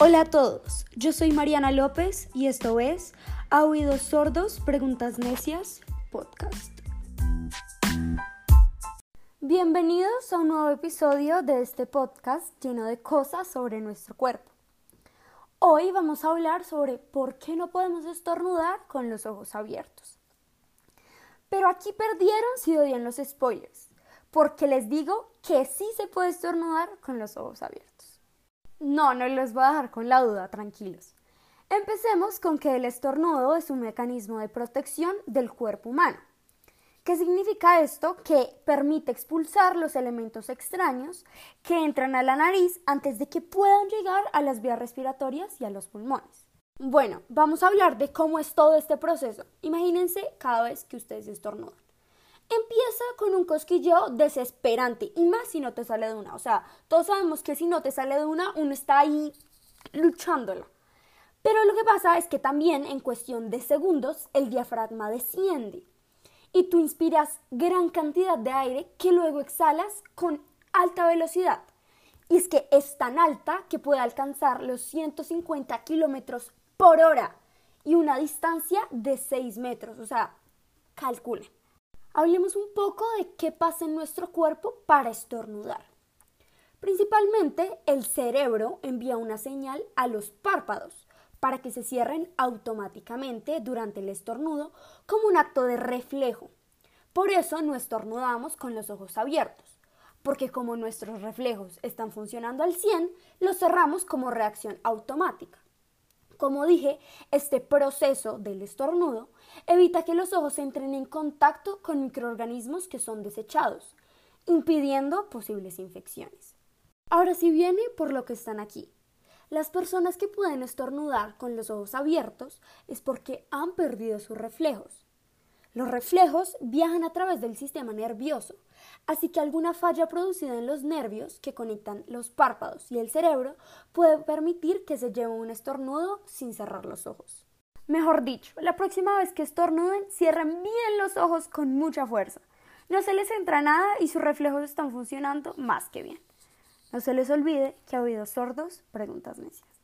Hola a todos, yo soy Mariana López y esto es A Oídos Sordos, Preguntas Necias, podcast. Bienvenidos a un nuevo episodio de este podcast lleno de cosas sobre nuestro cuerpo. Hoy vamos a hablar sobre por qué no podemos estornudar con los ojos abiertos. Pero aquí perdieron si odian los spoilers, porque les digo que sí se puede estornudar con los ojos abiertos. No, no les voy a dejar con la duda, tranquilos. Empecemos con que el estornudo es un mecanismo de protección del cuerpo humano. ¿Qué significa esto? Que permite expulsar los elementos extraños que entran a la nariz antes de que puedan llegar a las vías respiratorias y a los pulmones. Bueno, vamos a hablar de cómo es todo este proceso. Imagínense cada vez que ustedes estornudan. Empieza con un cosquilleo desesperante y más si no te sale de una. O sea, todos sabemos que si no te sale de una, uno está ahí luchándola. Pero lo que pasa es que también en cuestión de segundos el diafragma desciende y tú inspiras gran cantidad de aire que luego exhalas con alta velocidad. Y es que es tan alta que puede alcanzar los 150 kilómetros por hora y una distancia de 6 metros. O sea, calculen hablemos un poco de qué pasa en nuestro cuerpo para estornudar. Principalmente el cerebro envía una señal a los párpados para que se cierren automáticamente durante el estornudo como un acto de reflejo. Por eso no estornudamos con los ojos abiertos, porque como nuestros reflejos están funcionando al 100, los cerramos como reacción automática. Como dije, este proceso del estornudo evita que los ojos entren en contacto con microorganismos que son desechados, impidiendo posibles infecciones. Ahora sí viene por lo que están aquí. Las personas que pueden estornudar con los ojos abiertos es porque han perdido sus reflejos. Los reflejos viajan a través del sistema nervioso, así que alguna falla producida en los nervios que conectan los párpados y el cerebro puede permitir que se lleve un estornudo sin cerrar los ojos. Mejor dicho, la próxima vez que estornuden, cierren bien los ojos con mucha fuerza. No se les entra nada y sus reflejos están funcionando más que bien. No se les olvide que a oídos sordos, preguntas necias.